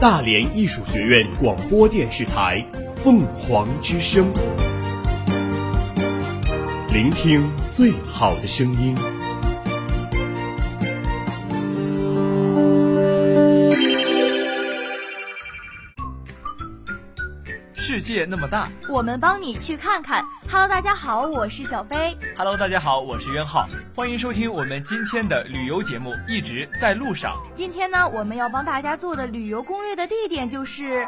大连艺术学院广播电视台凤凰之声，聆听最好的声音。界那么大，我们帮你去看看。Hello，大家好，我是小飞。Hello，大家好，我是袁浩。欢迎收听我们今天的旅游节目，一直在路上。今天呢，我们要帮大家做的旅游攻略的地点就是。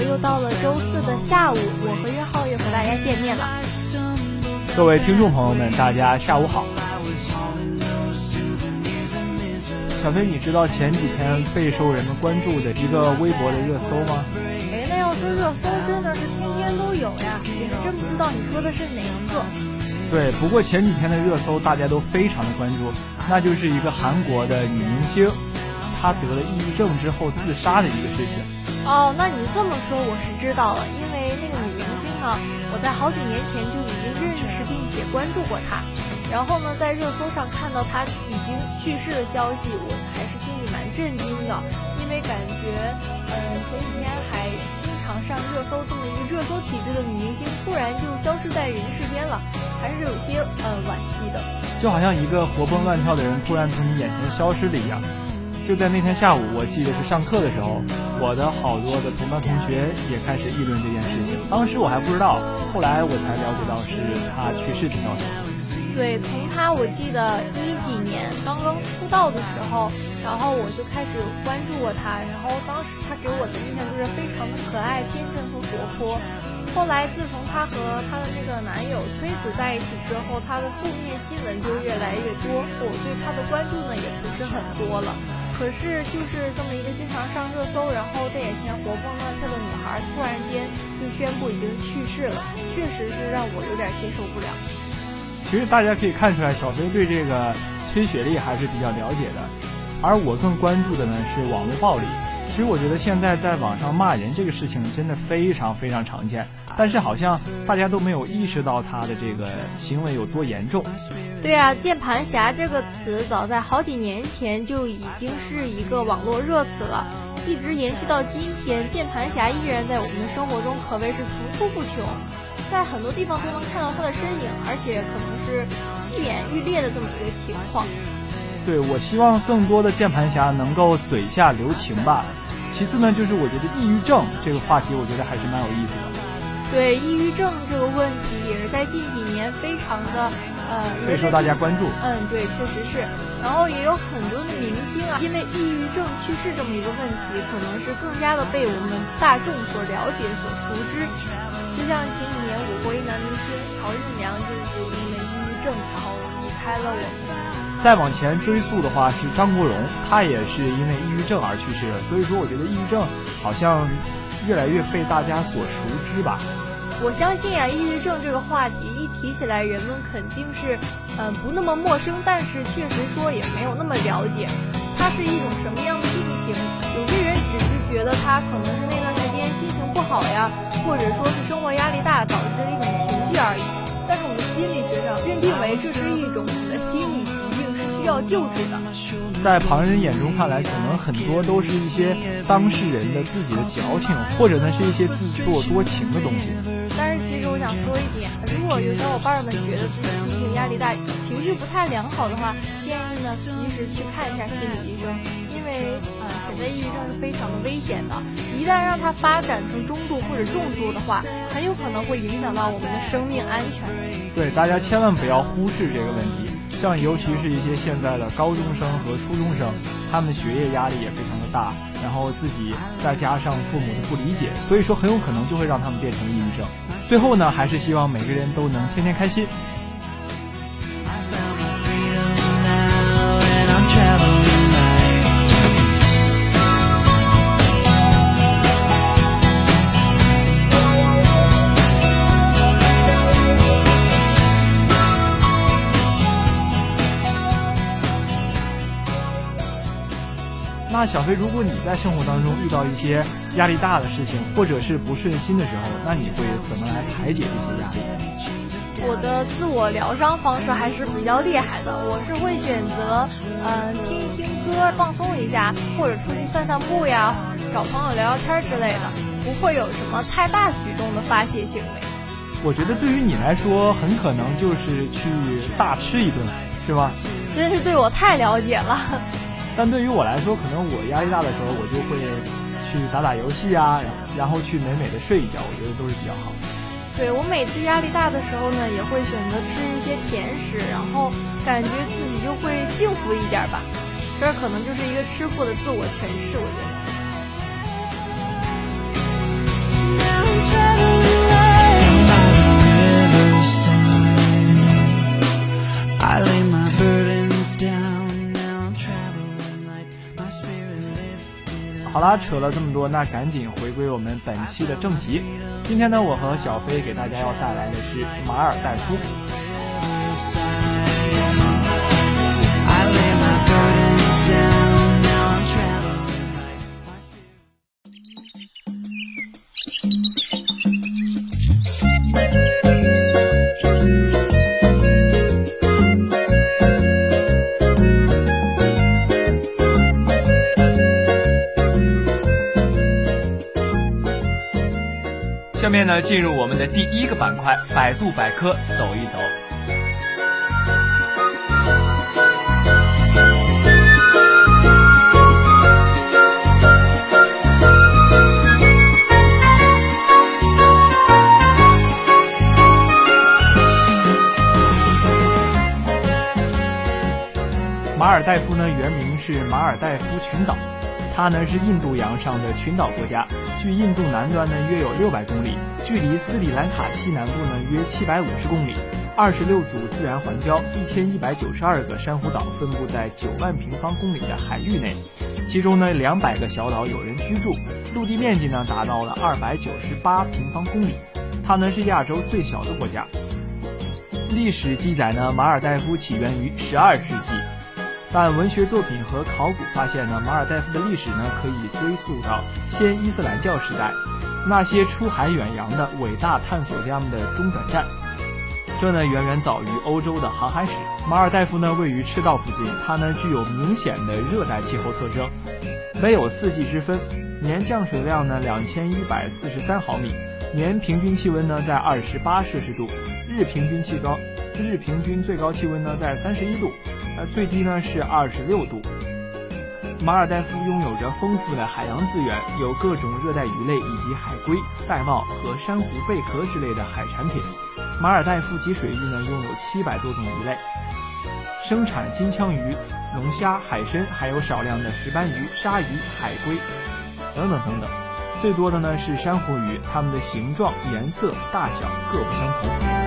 好，又到了周四的下午，我和约浩又和大家见面了。各位听众朋友们，大家下午好。小飞，你知道前几天备受人们关注的一个微博的热搜吗？哎，那要说热搜，真的是天天都有呀，也是真不知道你说的是哪一个。对，不过前几天的热搜大家都非常的关注，那就是一个韩国的女明星，她得了抑郁症之后自杀的一个事情。哦，那你这么说我是知道了，因为那个女明星呢，我在好几年前就已经认识并且关注过她，然后呢，在热搜上看到她已经去世的消息，我还是心里蛮震惊的，因为感觉，嗯，前几天还经常上热搜这么一个热搜体质的女明星，突然就消失在人世间了，还是有些呃惋惜的，就好像一个活蹦乱跳的人突然从你眼前消失了一样。就在那天下午，我记得是上课的时候，我的好多的同班同学也开始议论这件事情。当时我还不知道，后来我才了解到是他去世的消息。对，从他我记得一几年刚刚出道的时候，然后我就开始关注过他，然后当时他给我的印象就是非常的可爱、天真和活泼。后来自从他和他的那个男友崔子在一起之后，他的负面新闻就越来越多，我对他的关注呢也不是很多了。可是就是这么一个经常上热搜，然后在眼前活蹦乱跳的女孩，突然间就宣布已经去世了，确实是让我有点接受不了。其实大家可以看出来，小飞对这个崔雪莉还是比较了解的，而我更关注的呢是网络暴力。其实我觉得现在在网上骂人这个事情真的非常非常常见，但是好像大家都没有意识到他的这个行为有多严重。对啊，键盘侠这个词早在好几年前就已经是一个网络热词了，一直延续到今天，键盘侠依然在我们的生活中可谓是层出不穷，在很多地方都能看到他的身影，而且可能是愈演愈烈的这么一个情况。对，我希望更多的键盘侠能够嘴下留情吧。其次呢，就是我觉得抑郁症这个话题，我觉得还是蛮有意思的。对，抑郁症这个问题也是在近几年非常的呃备受大家关注。嗯，对，确实是。然后也有很多的明星啊，因为抑郁症去世这么一个问题，可能是更加的被我们大众所了解、所熟知。就像前几年我国一男明星曹玉良就是因为抑郁症，然后离开了我们。再往前追溯的话，是张国荣，他也是因为抑郁症而去世的。所以说，我觉得抑郁症好像越来越被大家所熟知吧。我相信啊，抑郁症这个话题一提起来，人们肯定是嗯不那么陌生，但是确实说也没有那么了解，它是一种什么样的病情？有些人只是觉得他可能是那段时间心情不好呀，或者说是生活压力大导致的一种情绪而已。但是我们心理学上认定为这是一种的心。需要救治的，在旁人眼中看来，可能很多都是一些当事人的自己的矫情，或者呢是一些自作多情的东西。但是其实我想说一点，如果有小伙伴们觉得自己心情压力大、情绪不太良好的话，建议呢及时去看一下心理医生，因为呃潜在抑郁症是非常的危险的，一旦让它发展成中度或者重度的话，很有可能会影响到我们的生命安全。对，大家千万不要忽视这个问题。像尤其是一些现在的高中生和初中生，他们学业压力也非常的大，然后自己再加上父母的不理解，所以说很有可能就会让他们变成抑郁症。最后呢，还是希望每个人都能天天开心。那小飞，如果你在生活当中遇到一些压力大的事情，或者是不顺心的时候，那你会怎么来排解这些压力？我的自我疗伤方式还是比较厉害的，我是会选择，嗯，听一听歌放松一下，或者出去散散步呀，找朋友聊聊天之类的，不会有什么太大举动的发泄行为。我觉得对于你来说，很可能就是去大吃一顿，是吧？真是对我太了解了。但对于我来说，可能我压力大的时候，我就会去打打游戏啊，然后去美美的睡一觉，我觉得都是比较好的。对我每次压力大的时候呢，也会选择吃一些甜食，然后感觉自己就会幸福一点吧。这可能就是一个吃货的自我诠释，我觉得。好啦，扯了这么多，那赶紧回归我们本期的正题。今天呢，我和小飞给大家要带来的是马尔代夫。下面呢，进入我们的第一个板块——百度百科，走一走。马尔代夫呢，原名是马尔代夫群岛。它呢是印度洋上的群岛国家，距印度南端呢约有六百公里，距离斯里兰卡西南部呢约七百五十公里。二十六组自然环礁，一千一百九十二个珊瑚岛分布在九万平方公里的海域内，其中呢两百个小岛有人居住，陆地面积呢达到了二百九十八平方公里。它呢是亚洲最小的国家。历史记载呢，马尔代夫起源于十二世纪。但文学作品和考古发现呢，马尔代夫的历史呢可以追溯到先伊斯兰教时代，那些出海远洋的伟大探索家们的中转站。这呢远远早于欧洲的航海史。马尔代夫呢位于赤道附近，它呢具有明显的热带气候特征，没有四季之分，年降水量呢两千一百四十三毫米，年平均气温呢在二十八摄氏度，日平均气高，日平均最高气温呢在三十一度。最低呢是二十六度。马尔代夫拥有着丰富的海洋资源，有各种热带鱼类以及海龟、玳瑁和珊瑚贝壳之类的海产品。马尔代夫及水域呢拥有七百多种鱼类，生产金枪鱼、龙虾、海参，还有少量的石斑鱼、鲨鱼、海龟等等等等。最多的呢是珊瑚鱼，它们的形状、颜色、大小各不相同。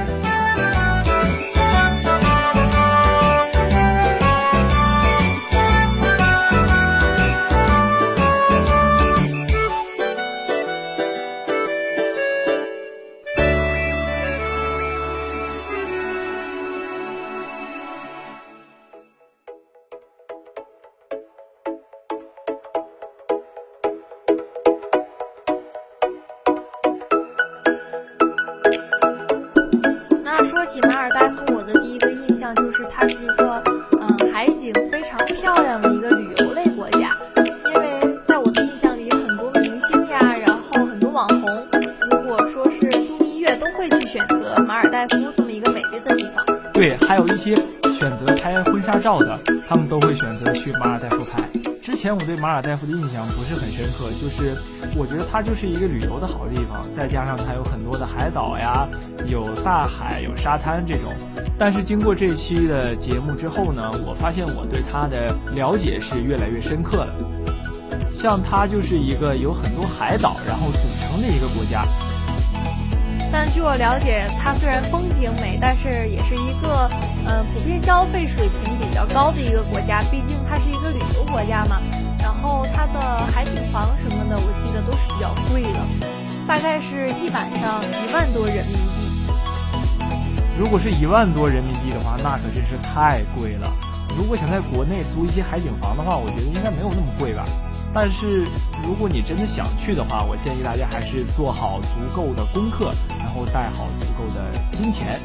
照的，他们都会选择去马尔代夫拍。之前我对马尔代夫的印象不是很深刻，就是我觉得它就是一个旅游的好地方，再加上它有很多的海岛呀，有大海，有沙滩这种。但是经过这期的节目之后呢，我发现我对它的了解是越来越深刻了。像它就是一个有很多海岛然后组成的一个国家。但据我了解，它虽然风景美，但是也是一个呃普遍消费水平比较高的一个国家，毕竟它是一个旅游国家嘛。然后它的海景房什么的，我记得都是比较贵的，大概是一晚上一万多人民币。如果是一万多人民币的话，那可真是太贵了。如果想在国内租一些海景房的话，我觉得应该没有那么贵吧。但是如果你真的想去的话，我建议大家还是做好足够的功课，然后带好足够的金钱。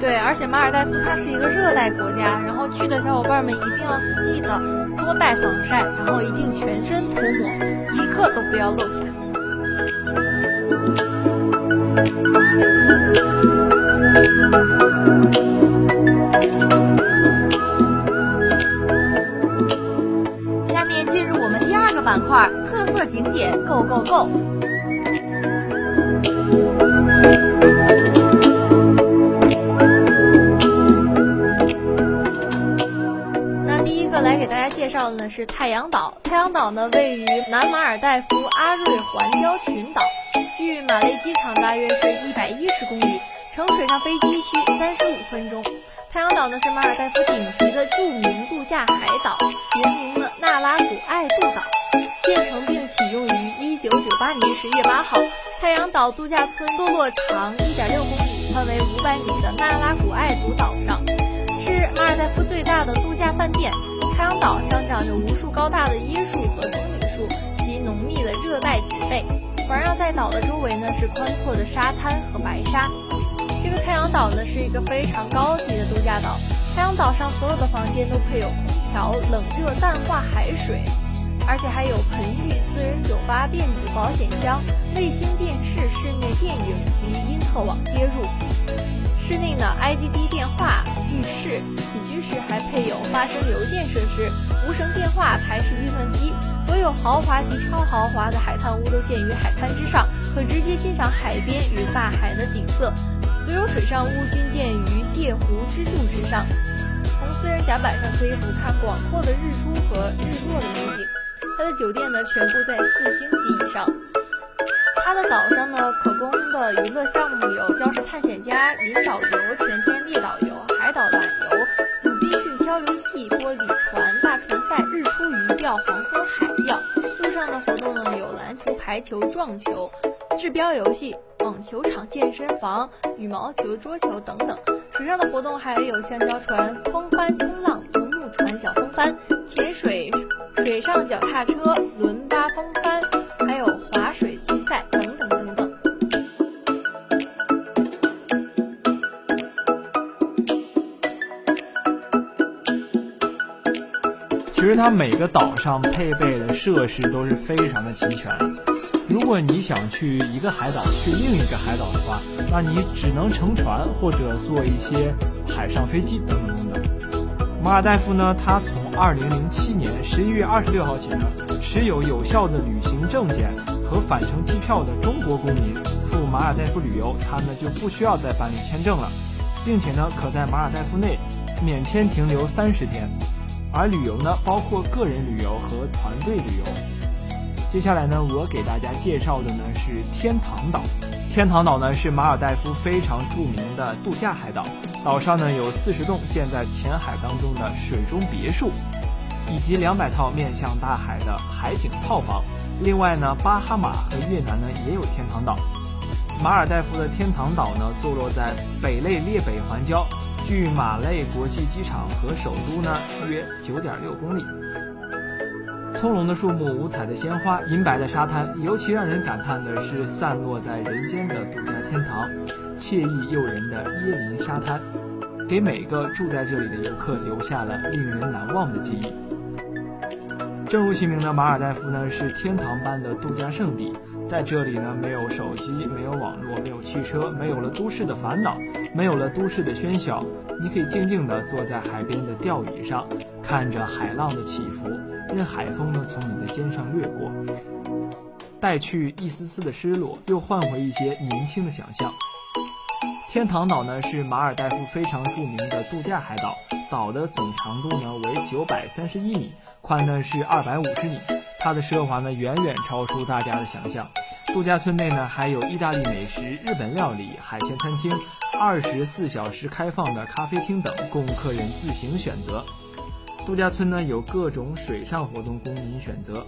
对，而且马尔代夫它是一个热带国家，然后去的小伙伴们一定要记得多带防晒，然后一定全身涂抹，一刻都不要漏下。下面进入我们第二个板块——特色景点，Go Go Go！绍的呢是太阳岛。太阳岛呢位于南马尔代夫阿瑞环礁群岛，距马累机场大约是一百一十公里，乘水上飞机需三十五分钟。太阳岛呢是马尔代夫顶级的著名度假海岛，原名呢纳拉古艾杜岛，建成并启用于一九九八年十月八号。太阳岛度假村坐落长一点六公里、宽为五百米的纳拉古艾杜岛上，是马尔代夫最大的度假饭店。太阳岛上长着无数高大的椰树和棕榈树及浓密的热带植被，环绕在岛的周围呢是宽阔的沙滩和白沙。这个太阳岛呢是一个非常高级的度假岛，太阳岛上所有的房间都配有空调、冷热淡化海水，而且还有盆浴、私人酒吧、电子保险箱、卫星电视、室内电影及因特网接入。室内呢，IDD 电话、浴室、起居室还配有发声邮件设施、无绳电话、台式计算机。所有豪华及超豪华的海滩屋都建于海滩之上，可直接欣赏海边与大海的景色。所有水上屋均建于泻湖支柱之上，从私人甲板上可以俯瞰广阔的日出和日落的美景。它的酒店呢，全部在四星级以上。它的岛上呢，可供的娱乐项目有礁石探险家、林导游、全天地导游、海岛缆游、鲁滨逊漂流记、玻璃船、大船赛、日出鱼钓、黄昏海钓。路上的活动呢，有篮球、排球、撞球、制标游戏、网球场、健身房、羽毛球、桌球等等。水上的活动还有橡胶船、风帆、冲浪、独木船、小风帆、潜水、水上脚踏车、轮巴风帆，还有划水。等等等等其实它每个岛上配备的设施都是非常的齐全。如果你想去一个海岛去另一个海岛的话，那你只能乘船或者坐一些海上飞机等等等等。马尔代夫呢，它从2007年11月26号起呢，持有有效的旅行证件和返程机票的中国公民赴马尔代夫旅游，他们就不需要再办理签证了，并且呢，可在马尔代夫内免签停留三十天。而旅游呢，包括个人旅游和团队旅游。接下来呢，我给大家介绍的呢是天堂岛。天堂岛呢是马尔代夫非常著名的度假海岛，岛上呢有四十栋建在浅海当中的水中别墅，以及两百套面向大海的海景套房。另外呢，巴哈马和越南呢也有天堂岛。马尔代夫的天堂岛呢坐落在北类列北环礁。距马累国际机场和首都呢约九点六公里。葱茏的树木、五彩的鲜花、银白的沙滩，尤其让人感叹的是散落在人间的度假天堂，惬意诱人的椰林沙滩，给每个住在这里的游客留下了令人难忘的记忆。正如其名的马尔代夫呢是天堂般的度假胜地。在这里呢，没有手机，没有网络，没有汽车，没有了都市的烦恼，没有了都市的喧嚣。你可以静静地坐在海边的吊椅上，看着海浪的起伏，任海风呢从你的肩上掠过，带去一丝丝的失落，又换回一些年轻的想象。天堂岛呢是马尔代夫非常著名的度假海岛，岛的总长度呢为九百三十一米，宽呢是二百五十米，它的奢华呢远远超出大家的想象。度假村内呢还有意大利美食、日本料理、海鲜餐厅、二十四小时开放的咖啡厅等，供客人自行选择。度假村呢有各种水上活动供您选择。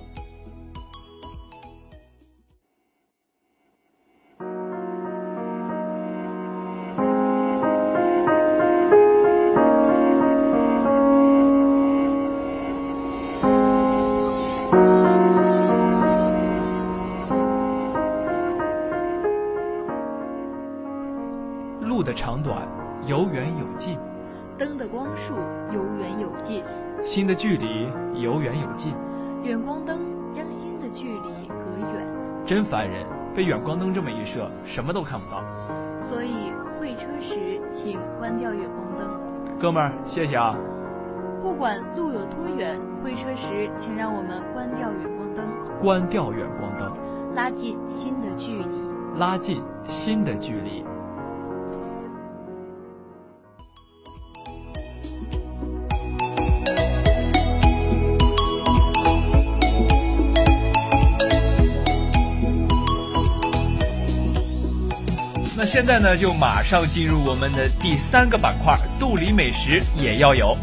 距离，有远有近。远光灯将心的距离隔远。真烦人，被远光灯这么一射，什么都看不到。所以会车时请关掉远光灯。哥们儿，谢谢啊。不管路有多远，会车时请让我们关掉远光灯。关掉远光灯，拉近心的距离。拉近心的距离。现在呢，就马上进入我们的第三个板块——肚里美食也要有。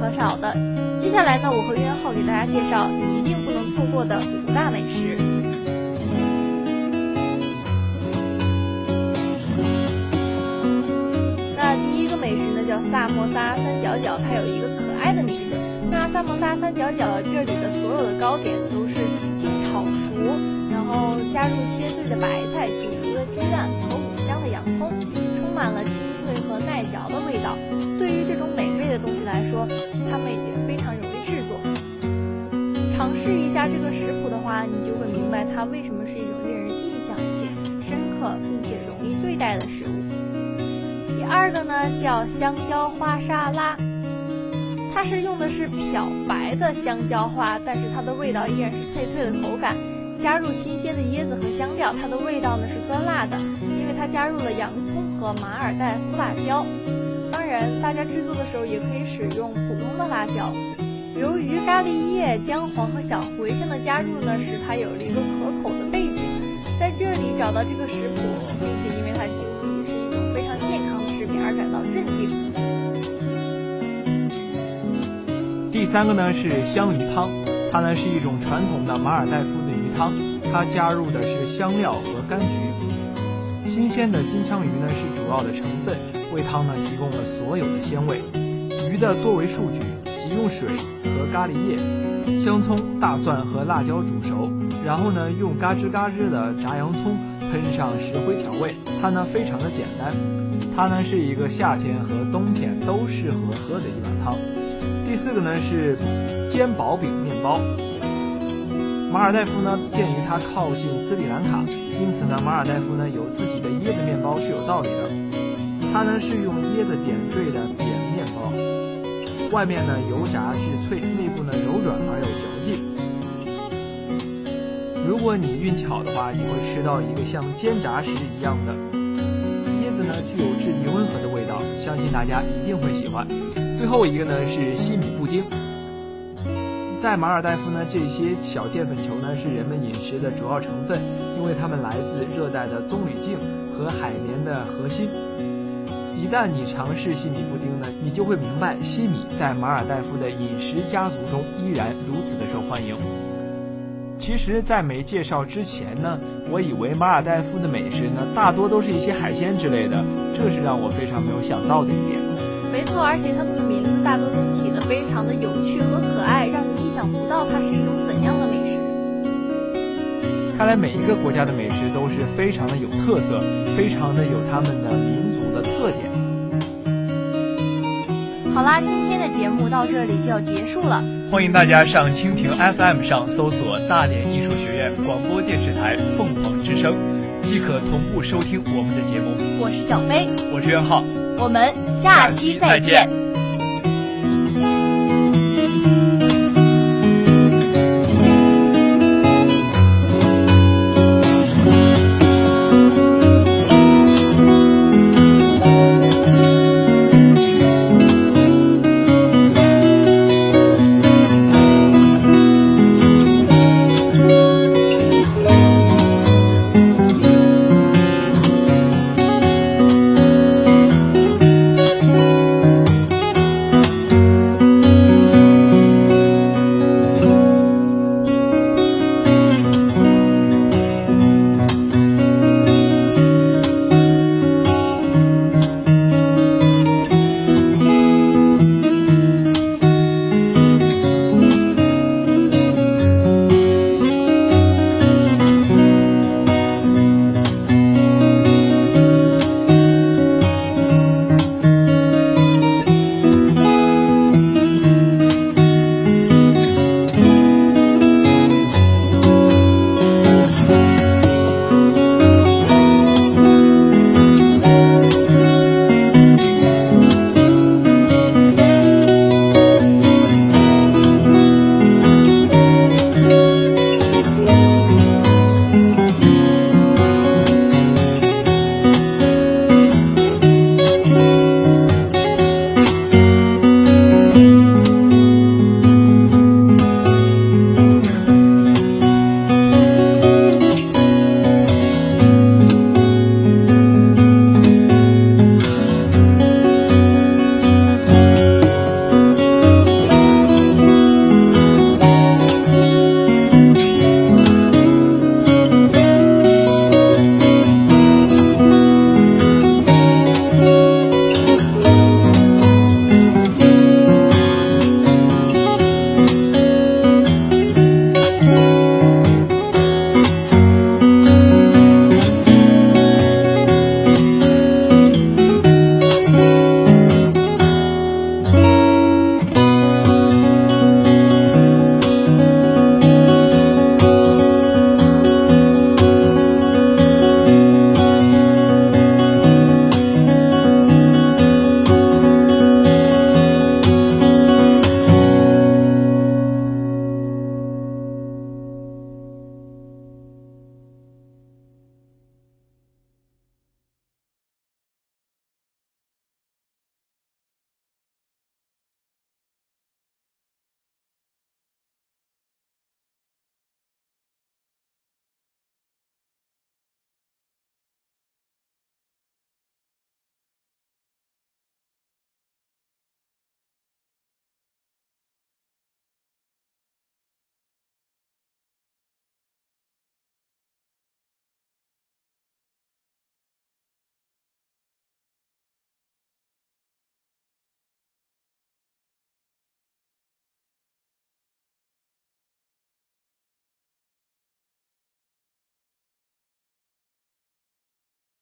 可少的。接下来呢，我和渊浩给大家介绍你一定不能错过的五大美食。那第一个美食呢叫萨摩萨三角饺，它有一个可爱的名字。那萨摩萨三角饺这里的所有的糕点都是轻轻炒熟，然后加入切碎的白菜、煮熟的鸡蛋和五香的洋葱，充满了清脆和耐嚼的味道。试一下这个食谱的话，你就会明白它为什么是一种令人印象且深刻并且容易对待的食物。第二个呢叫香蕉花沙拉，它是用的是漂白的香蕉花，但是它的味道依然是脆脆的口感。加入新鲜的椰子和香料，它的味道呢是酸辣的，因为它加入了洋葱和马尔代夫辣椒。当然，大家制作的时候也可以使用普通的辣椒。由于咖喱叶、姜黄和小茴香的加入呢，使它有了一个可口的背景。在这里找到这个食谱，并且因为它几乎也是一种非常健康的食品而感到震惊。第三个呢是香鱼汤，它呢是一种传统的马尔代夫的鱼汤，它加入的是香料和柑橘。新鲜的金枪鱼呢是主要的成分，为汤呢提供了所有的鲜味。鱼的多为数据，即用水和咖喱叶、香葱、大蒜和辣椒煮熟，然后呢用嘎吱嘎吱的炸洋葱喷上石灰调味，它呢非常的简单。它呢是一个夏天和冬天都适合喝的一碗汤。第四个呢是煎薄饼面包。马尔代夫呢，鉴于它靠近斯里兰卡，因此呢，马尔代夫呢有自己的椰子面包是有道理的。它呢是用椰子点缀的扁，外面呢油炸至脆，内部呢柔软而有嚼劲。如果你运气好的话，你会吃到一个像煎炸时一样的椰子呢，具有质地温和的味道，相信大家一定会喜欢。最后一个呢是西米布丁。在马尔代夫呢，这些小淀粉球呢是人们饮食的主要成分，因为它们来自热带的棕榈茎和海绵的核心。一旦你尝试西米布丁呢，你就会明白西米在马尔代夫的饮食家族中依然如此的受欢迎。其实，在没介绍之前呢，我以为马尔代夫的美食呢，大多都是一些海鲜之类的，这是让我非常没有想到的一点。没错，而且他们的名字大多都起得非常的有趣和可爱，让你意想不到它是一种怎样的美食。看来每一个国家的美食都是非常的有特色，非常的有他们的民族的特点。好啦，今天的节目到这里就要结束了。欢迎大家上蜻蜓 FM 上搜索大连艺术学院广播电视台凤凰之声，即可同步收听我们的节目。我是小飞，我是袁浩，我们下期再见。